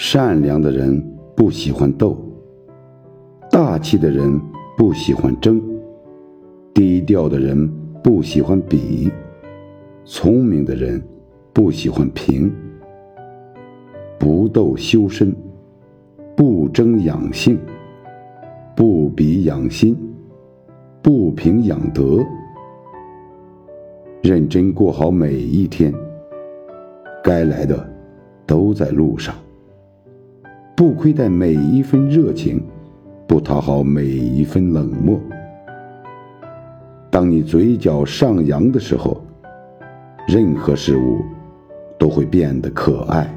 善良的人不喜欢斗，大气的人不喜欢争，低调的人不喜欢比，聪明的人不喜欢平。不斗修身，不争养性，不比养心，不平养德。认真过好每一天，该来的都在路上。不亏待每一份热情，不讨好每一份冷漠。当你嘴角上扬的时候，任何事物都会变得可爱。